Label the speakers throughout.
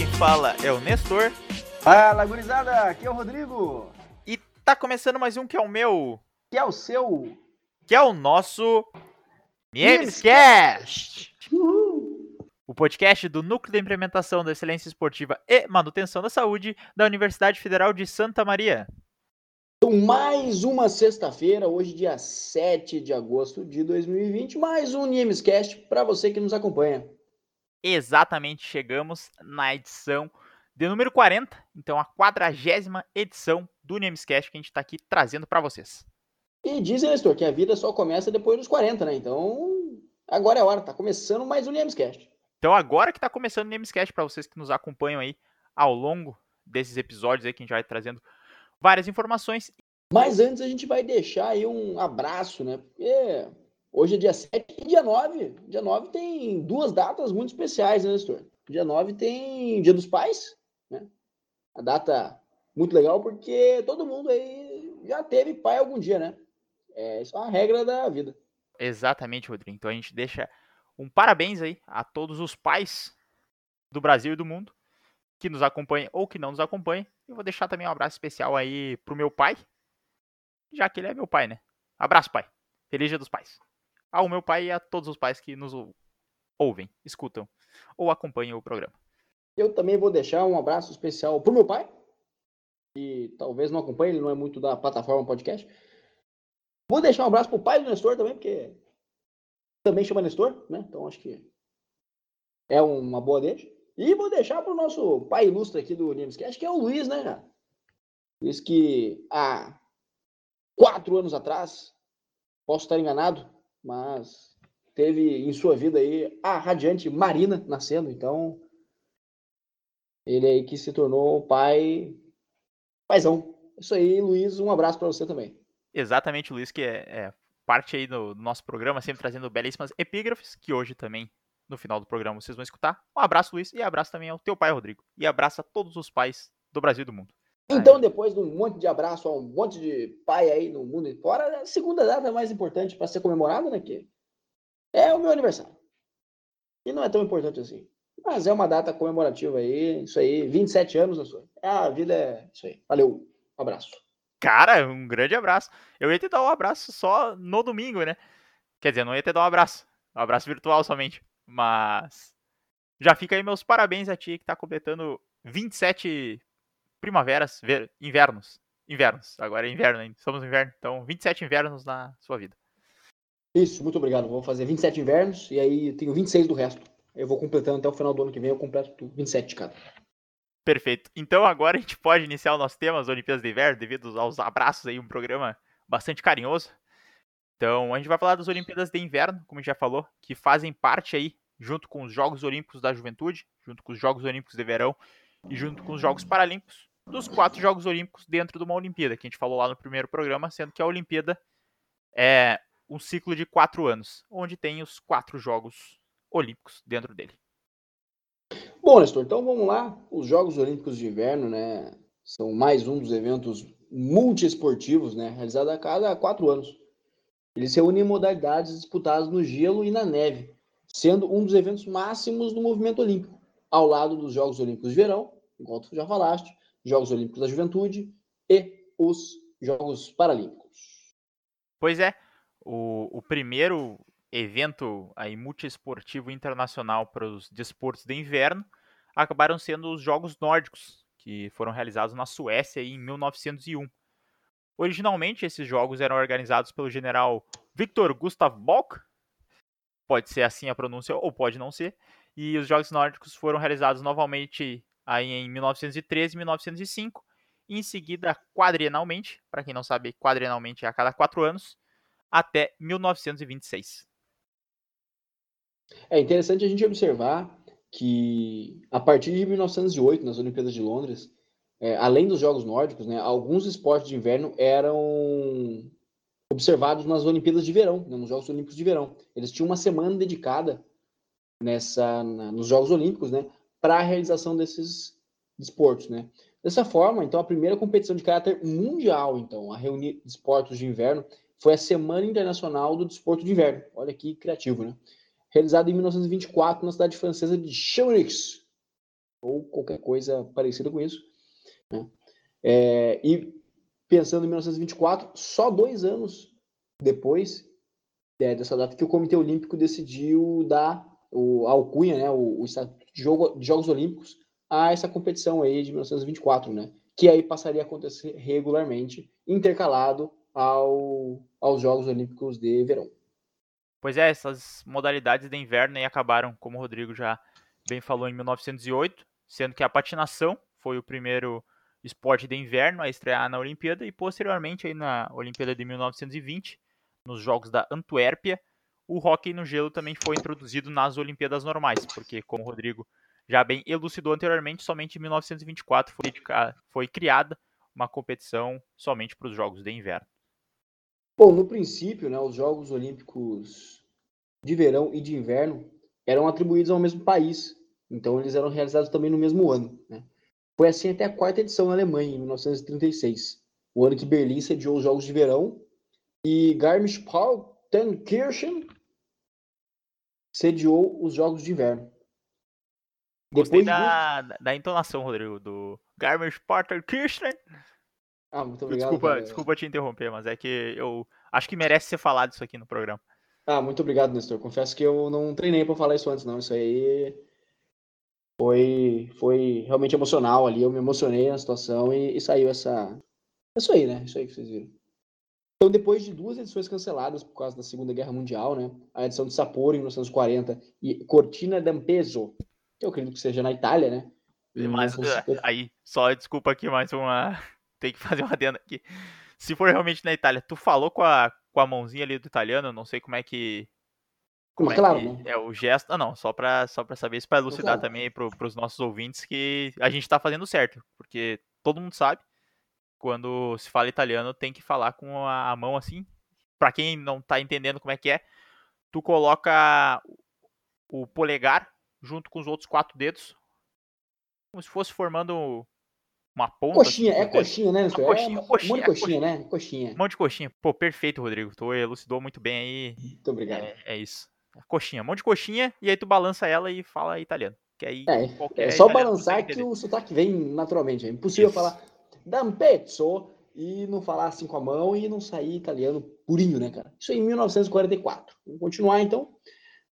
Speaker 1: quem fala é o Nestor.
Speaker 2: Fala, gurizada, aqui é o Rodrigo.
Speaker 1: E tá começando mais um que é o meu,
Speaker 2: Que é o seu.
Speaker 1: que é o nosso Namescast. O podcast do Núcleo de Implementação da Excelência Esportiva e Manutenção da Saúde da Universidade Federal de Santa Maria.
Speaker 2: Então, mais uma sexta-feira, hoje, dia 7 de agosto de 2020, mais um Niemescast para você que nos acompanha.
Speaker 1: Exatamente, chegamos na edição de número 40, então a quadragésima edição do Namescast que a gente tá aqui trazendo para vocês.
Speaker 2: E dizem, Nestor, que a vida só começa depois dos 40, né? Então, agora é a hora, tá começando mais um Niemescast.
Speaker 1: Então agora que tá começando o Namescast para vocês que nos acompanham aí ao longo desses episódios aí que a gente vai trazendo várias informações.
Speaker 2: Mas antes a gente vai deixar aí um abraço, né? Porque hoje é dia 7 e dia 9. Dia 9 tem duas datas muito especiais, né, Nestor? Dia 9 tem Dia dos Pais, né? A data muito legal porque todo mundo aí já teve pai algum dia, né? É, isso é uma regra da vida.
Speaker 1: Exatamente, Rodrigo. Então a gente deixa um parabéns aí a todos os pais do Brasil e do mundo que nos acompanham ou que não nos acompanham. Eu vou deixar também um abraço especial aí pro meu pai, já que ele é meu pai, né? Abraço, pai. Feliz Dia dos Pais. Ao meu pai e a todos os pais que nos ou- ouvem, escutam ou acompanham o programa.
Speaker 2: Eu também vou deixar um abraço especial pro meu pai, que talvez não acompanhe, ele não é muito da plataforma podcast. Vou deixar um abraço pro pai do Nestor também, porque também chama Nestor, né? Então acho que é uma boa deixa. E vou deixar pro nosso pai ilustre aqui do Nimescast, que é o Luiz, né, cara? Luiz que há quatro anos atrás, posso estar enganado, mas teve em sua vida aí a radiante Marina nascendo, então ele aí que se tornou pai. Paizão. Isso aí, Luiz, um abraço para você também.
Speaker 1: Exatamente, Luiz, que é, é parte aí do, do nosso programa, sempre trazendo belíssimas epígrafes, que hoje também, no final do programa, vocês vão escutar. Um abraço, Luiz, e abraço também ao teu pai, Rodrigo. E abraço a todos os pais do Brasil e do mundo.
Speaker 2: Então, depois de um monte de abraço a um monte de pai aí no mundo e fora, a segunda data é mais importante para ser comemorada, né? Que é o meu aniversário. E não é tão importante assim. Mas é uma data comemorativa aí, isso aí, 27 anos na sua. A vida é isso aí. Valeu, um abraço.
Speaker 1: Cara, um grande abraço. Eu ia te dar um abraço só no domingo, né? Quer dizer, não ia te dar um abraço. Um abraço virtual somente. Mas já fica aí meus parabéns a ti que tá completando 27 primaveras, ver- invernos. Invernos. Agora é inverno ainda. No inverno. Então, 27 invernos na sua vida.
Speaker 2: Isso, muito obrigado. Vou fazer 27 invernos e aí tenho 26 do resto. Eu vou completando até o final do ano que vem, eu completo tudo, 27 de cada.
Speaker 1: Perfeito. Então agora a gente pode iniciar o nosso tema, as Olimpíadas de Inverno, devido aos abraços aí, um programa bastante carinhoso. Então a gente vai falar das Olimpíadas de Inverno, como a gente já falou, que fazem parte aí, junto com os Jogos Olímpicos da Juventude, junto com os Jogos Olímpicos de Verão e junto com os Jogos Paralímpicos, dos quatro Jogos Olímpicos dentro de uma Olimpíada, que a gente falou lá no primeiro programa, sendo que a Olimpíada é um ciclo de quatro anos, onde tem os quatro Jogos Olímpicos dentro dele.
Speaker 2: Bom, Nestor, então vamos lá. Os Jogos Olímpicos de Inverno, né, são mais um dos eventos multiesportivos, né, realizado a cada quatro anos. Eles reúnem modalidades disputadas no gelo e na neve, sendo um dos eventos máximos do movimento olímpico, ao lado dos Jogos Olímpicos de Verão, igual tu já falaste, Jogos Olímpicos da Juventude e os Jogos Paralímpicos.
Speaker 1: Pois é, o, o primeiro evento aí multiesportivo internacional para os desportos de inverno acabaram sendo os Jogos Nórdicos, que foram realizados na Suécia em 1901. Originalmente, esses jogos eram organizados pelo general Viktor Gustav Bock, pode ser assim a pronúncia ou pode não ser, e os Jogos Nórdicos foram realizados novamente aí em 1913 e 1905, e em seguida quadrienalmente, para quem não sabe, quadrienalmente é a cada quatro anos, até 1926.
Speaker 2: É interessante a gente observar que a partir de 1908, nas Olimpíadas de Londres, é, além dos Jogos Nórdicos, né, alguns esportes de inverno eram observados nas Olimpíadas de Verão, né, nos Jogos Olímpicos de Verão. Eles tinham uma semana dedicada nessa, na, nos Jogos Olímpicos, né, para a realização desses esportes, né. Dessa forma, então, a primeira competição de caráter mundial, então, a reunir esportes de inverno, foi a Semana Internacional do Desporto de Inverno. Olha que criativo, né? Realizada em 1924 na cidade francesa de Chamonix. ou qualquer coisa parecida com isso. Né? É, e pensando em 1924, só dois anos depois é, dessa data que o Comitê Olímpico decidiu dar o, alcunha, né, o, o de, Jogo, de Jogos Olímpicos a essa competição aí de 1924, né, que aí passaria a acontecer regularmente, intercalado ao, aos Jogos Olímpicos de Verão.
Speaker 1: Pois é, essas modalidades de inverno aí acabaram, como o Rodrigo já bem falou, em 1908, sendo que a patinação foi o primeiro esporte de inverno a estrear na Olimpíada e posteriormente aí na Olimpíada de 1920, nos Jogos da Antuérpia, o hóquei no gelo também foi introduzido nas Olimpíadas normais, porque como o Rodrigo já bem elucidou anteriormente, somente em 1924 foi, foi criada uma competição somente para os Jogos de Inverno.
Speaker 2: Bom, no princípio, né, os Jogos Olímpicos de Verão e de Inverno eram atribuídos ao mesmo país, então eles eram realizados também no mesmo ano. Né? Foi assim até a quarta edição na Alemanha, em 1936, o ano que Berlim sediou os Jogos de Verão e Garmisch-Partenkirchen sediou os Jogos de Inverno.
Speaker 1: Gostei da, de... da entonação, Rodrigo, do Garmisch-Partenkirchen.
Speaker 2: Ah, muito obrigado.
Speaker 1: Desculpa, desculpa te interromper, mas é que eu acho que merece ser falado isso aqui no programa.
Speaker 2: Ah, muito obrigado, Nestor. Confesso que eu não treinei para falar isso antes, não. Isso aí foi, foi realmente emocional ali. Eu me emocionei na situação e, e saiu essa. Isso aí, né? Isso aí que vocês viram. Então, depois de duas edições canceladas por causa da Segunda Guerra Mundial, né? A edição de Sapporo em 1940 e Cortina d'Ampezzo, que eu acredito que seja na Itália, né?
Speaker 1: Mas, aí, só desculpa aqui mais uma. Tem que fazer uma adenda aqui. Se for realmente na Itália, tu falou com a, com a mãozinha ali do italiano, não sei como é que
Speaker 2: como, é claro, né?
Speaker 1: É o gesto. Ah, não, só para só pra saber isso, para elucidar claro. também para os nossos ouvintes que a gente está fazendo certo. Porque todo mundo sabe, quando se fala italiano, tem que falar com a, mão assim. Para quem não está entendendo como é que é, tu coloca o polegar junto com os outros quatro dedos, como se fosse formando uma ponta.
Speaker 2: Coxinha, assim, é coxinha, né? Coxinha, é, coxinha,
Speaker 1: um monte de
Speaker 2: coxinha, coxinha, né? Coxinha.
Speaker 1: Um monte de coxinha. Pô, perfeito, Rodrigo. Tu elucidou muito bem aí.
Speaker 2: Muito obrigado.
Speaker 1: É, é isso. Coxinha, um monte de coxinha, e aí tu balança ela e fala italiano. Que aí
Speaker 2: é, é só balançar que o sotaque vem naturalmente. É impossível Isso. falar Dampezzo e não falar assim com a mão e não sair italiano purinho, né, cara? Isso em 1944. Vamos continuar então.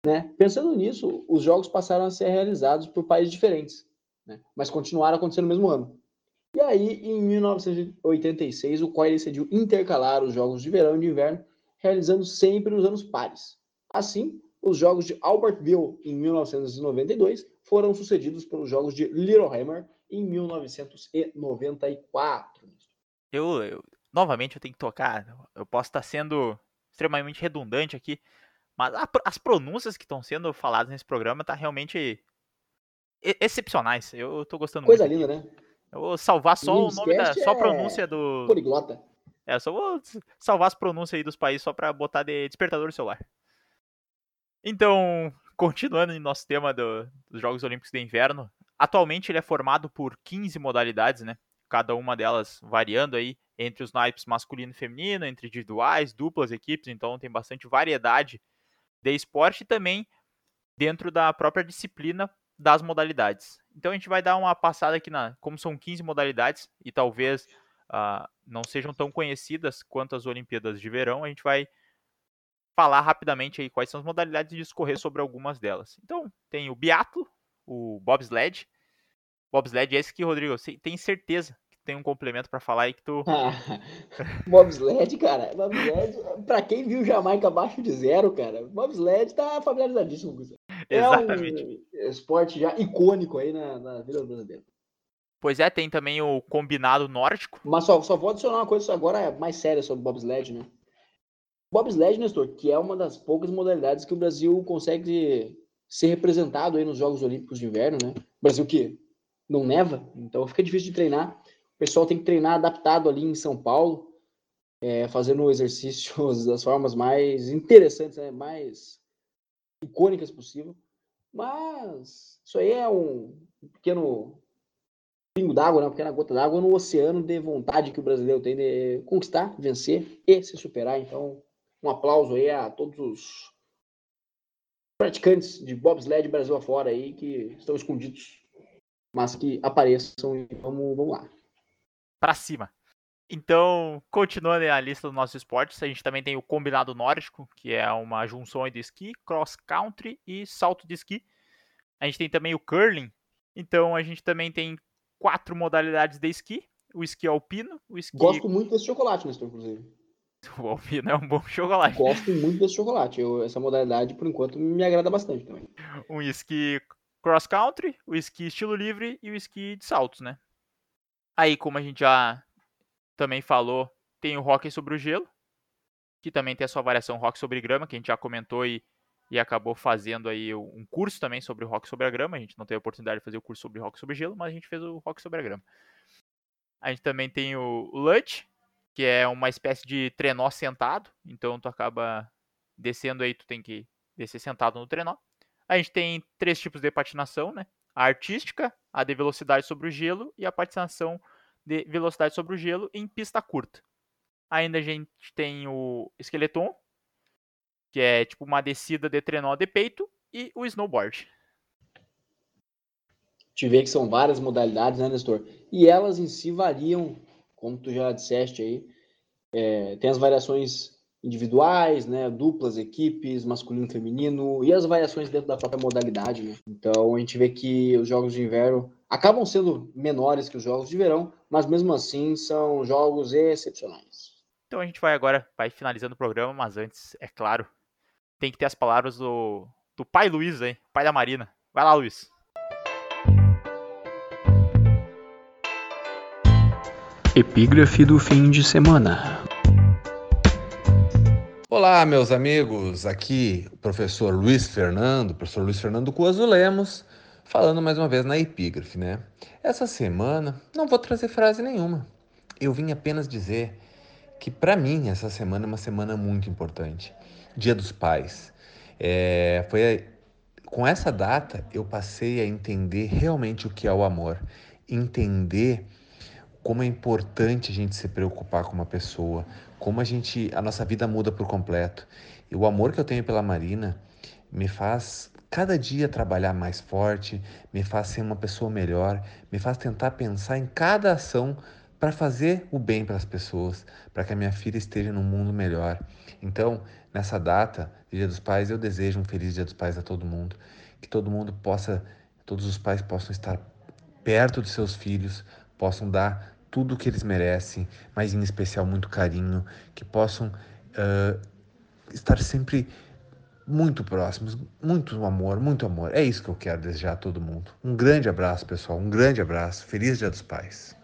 Speaker 2: Né? Pensando nisso, os jogos passaram a ser realizados por países diferentes, né? mas continuaram acontecendo no mesmo ano. E aí, em 1986, o COI decidiu intercalar os jogos de verão e de inverno, realizando sempre nos anos pares. Assim, os Jogos de Albertville em 1992 foram sucedidos pelos Jogos de Littlehammer em 1994.
Speaker 1: Eu, eu, novamente eu tenho que tocar, eu posso estar sendo extremamente redundante aqui, mas a, as pronúncias que estão sendo faladas nesse programa tá realmente excepcionais. Eu tô gostando
Speaker 2: Coisa
Speaker 1: muito.
Speaker 2: Coisa linda, né?
Speaker 1: Eu vou salvar só o nome da só a pronúncia do
Speaker 2: poliglota.
Speaker 1: É, só vou salvar as pronúncias aí dos países só para botar de despertador celular. Então, continuando em nosso tema do, dos Jogos Olímpicos de Inverno, atualmente ele é formado por 15 modalidades, né? Cada uma delas variando aí entre os naipes masculino e feminino, entre individuais, duplas, equipes, então tem bastante variedade de esporte e também dentro da própria disciplina das modalidades. Então a gente vai dar uma passada aqui na, como são 15 modalidades e talvez uh, não sejam tão conhecidas quanto as Olimpíadas de Verão, a gente vai falar rapidamente aí quais são as modalidades e discorrer sobre algumas delas. Então, tem o biatlo, o bobsled. Bobsled é esse que, Rodrigo, tem certeza que tem um complemento para falar aí que tu...
Speaker 2: Ah, bobsled, cara, bobsled, pra quem viu Jamaica abaixo de zero, cara, bobsled tá familiarizadíssimo com isso.
Speaker 1: Exatamente.
Speaker 2: É um esporte já icônico aí na, na vida brasileira.
Speaker 1: Pois é, tem também o combinado nórdico.
Speaker 2: Mas só, só vou adicionar uma coisa agora mais séria sobre bobsled, né? Bobsled, Nestor, que é uma das poucas modalidades que o Brasil consegue ser representado aí nos Jogos Olímpicos de Inverno, né? Brasil que não neva, então fica difícil de treinar. O pessoal tem que treinar adaptado ali em São Paulo, é, fazendo exercícios das formas mais interessantes, né? mais icônicas possível. Mas isso aí é um pequeno pingo d'água, né? uma pequena gota d'água no oceano de vontade que o brasileiro tem de conquistar, vencer e se superar. Então, um aplauso aí a todos os praticantes de bobsled Brasil afora aí que estão escondidos mas que apareçam e vamos, vamos lá.
Speaker 1: Pra cima. Então, continuando a lista dos nossos esportes, a gente também tem o combinado nórdico, que é uma junção de esqui, cross country e salto de esqui. A gente tem também o curling. Então, a gente também tem quatro modalidades de esqui: o esqui alpino, o esqui.
Speaker 2: Gosto muito desse chocolate, Nestor, inclusive.
Speaker 1: O alpino é um bom chocolate.
Speaker 2: Gosto muito desse chocolate. Eu, essa modalidade, por enquanto, me agrada bastante também.
Speaker 1: Um esqui cross country, o esqui estilo livre e o esqui de saltos, né? Aí, como a gente já também falou, tem o hockey sobre o gelo, que também tem a sua variação hockey sobre grama, que a gente já comentou e, e acabou fazendo aí um curso também sobre o hockey sobre a grama. A gente não teve a oportunidade de fazer o curso sobre hockey sobre gelo, mas a gente fez o hockey sobre a grama. A gente também tem o, Lutch, que é uma espécie de trenó sentado, então tu acaba descendo aí, tu tem que descer sentado no trenó. A gente tem três tipos de patinação, né? A artística, a de velocidade sobre o gelo e a patinação de velocidade sobre o gelo em pista curta. Ainda a gente tem o esqueleton, que é tipo uma descida de trenó de peito, e o snowboard.
Speaker 2: Te vê que são várias modalidades, né, Nestor? E elas em si variam, como tu já disseste aí, é, tem as variações individuais, né, duplas, equipes, masculino, feminino e as variações dentro da própria modalidade, né? Então a gente vê que os jogos de inverno acabam sendo menores que os jogos de verão, mas mesmo assim são jogos excepcionais.
Speaker 1: Então a gente vai agora, vai finalizando o programa, mas antes, é claro, tem que ter as palavras do, do pai Luiz aí, pai da Marina. Vai lá, Luiz.
Speaker 3: Epígrafe do fim de semana.
Speaker 4: Olá, meus amigos. Aqui o professor Luiz Fernando, professor Luiz Fernando Coaso Lemos, falando mais uma vez na epígrafe, né? Essa semana não vou trazer frase nenhuma. Eu vim apenas dizer que para mim essa semana é uma semana muito importante. Dia dos Pais. É, foi com essa data eu passei a entender realmente o que é o amor, entender como é importante a gente se preocupar com uma pessoa, como a gente a nossa vida muda por completo. E o amor que eu tenho pela Marina me faz cada dia trabalhar mais forte, me faz ser uma pessoa melhor, me faz tentar pensar em cada ação para fazer o bem para as pessoas, para que a minha filha esteja num mundo melhor. Então, nessa data, Dia dos Pais, eu desejo um feliz Dia dos Pais a todo mundo, que todo mundo possa, todos os pais possam estar perto dos seus filhos, possam dar tudo o que eles merecem, mas em especial muito carinho, que possam uh, estar sempre muito próximos, muito amor, muito amor. É isso que eu quero desejar a todo mundo. Um grande abraço, pessoal, um grande abraço. Feliz Dia dos Pais.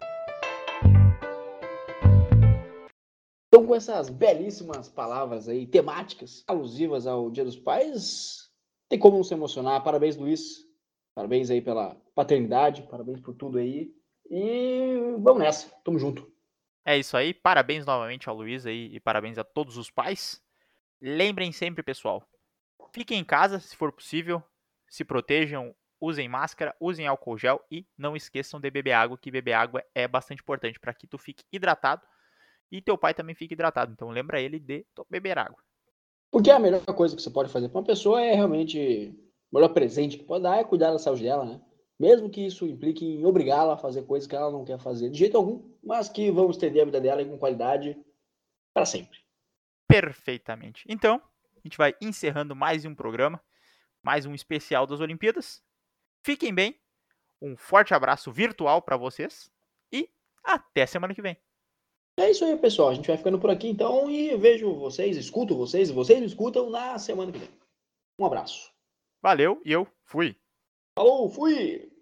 Speaker 2: Então, com essas belíssimas palavras aí, temáticas, alusivas ao Dia dos Pais, tem como não se emocionar. Parabéns, Luiz. Parabéns aí pela paternidade, parabéns por tudo aí. E vamos nessa, tamo junto.
Speaker 1: É isso aí, parabéns novamente ao Luiz aí e parabéns a todos os pais. Lembrem sempre, pessoal, fiquem em casa se for possível, se protejam, usem máscara, usem álcool gel e não esqueçam de beber água, que beber água é bastante importante para que tu fique hidratado e teu pai também fique hidratado. Então lembra ele de beber água.
Speaker 2: Porque a melhor coisa que você pode fazer para uma pessoa é realmente o melhor presente que pode dar é cuidar da saúde dela, né? Mesmo que isso implique em obrigá-la a fazer coisas que ela não quer fazer de jeito algum, mas que vão estender a vida dela com qualidade para sempre.
Speaker 1: Perfeitamente. Então, a gente vai encerrando mais um programa, mais um especial das Olimpíadas. Fiquem bem, um forte abraço virtual para vocês e até semana que vem.
Speaker 2: É isso aí, pessoal. A gente vai ficando por aqui então e vejo vocês, escuto vocês, vocês me escutam na semana que vem. Um abraço.
Speaker 1: Valeu e eu fui.
Speaker 2: Falou, fui!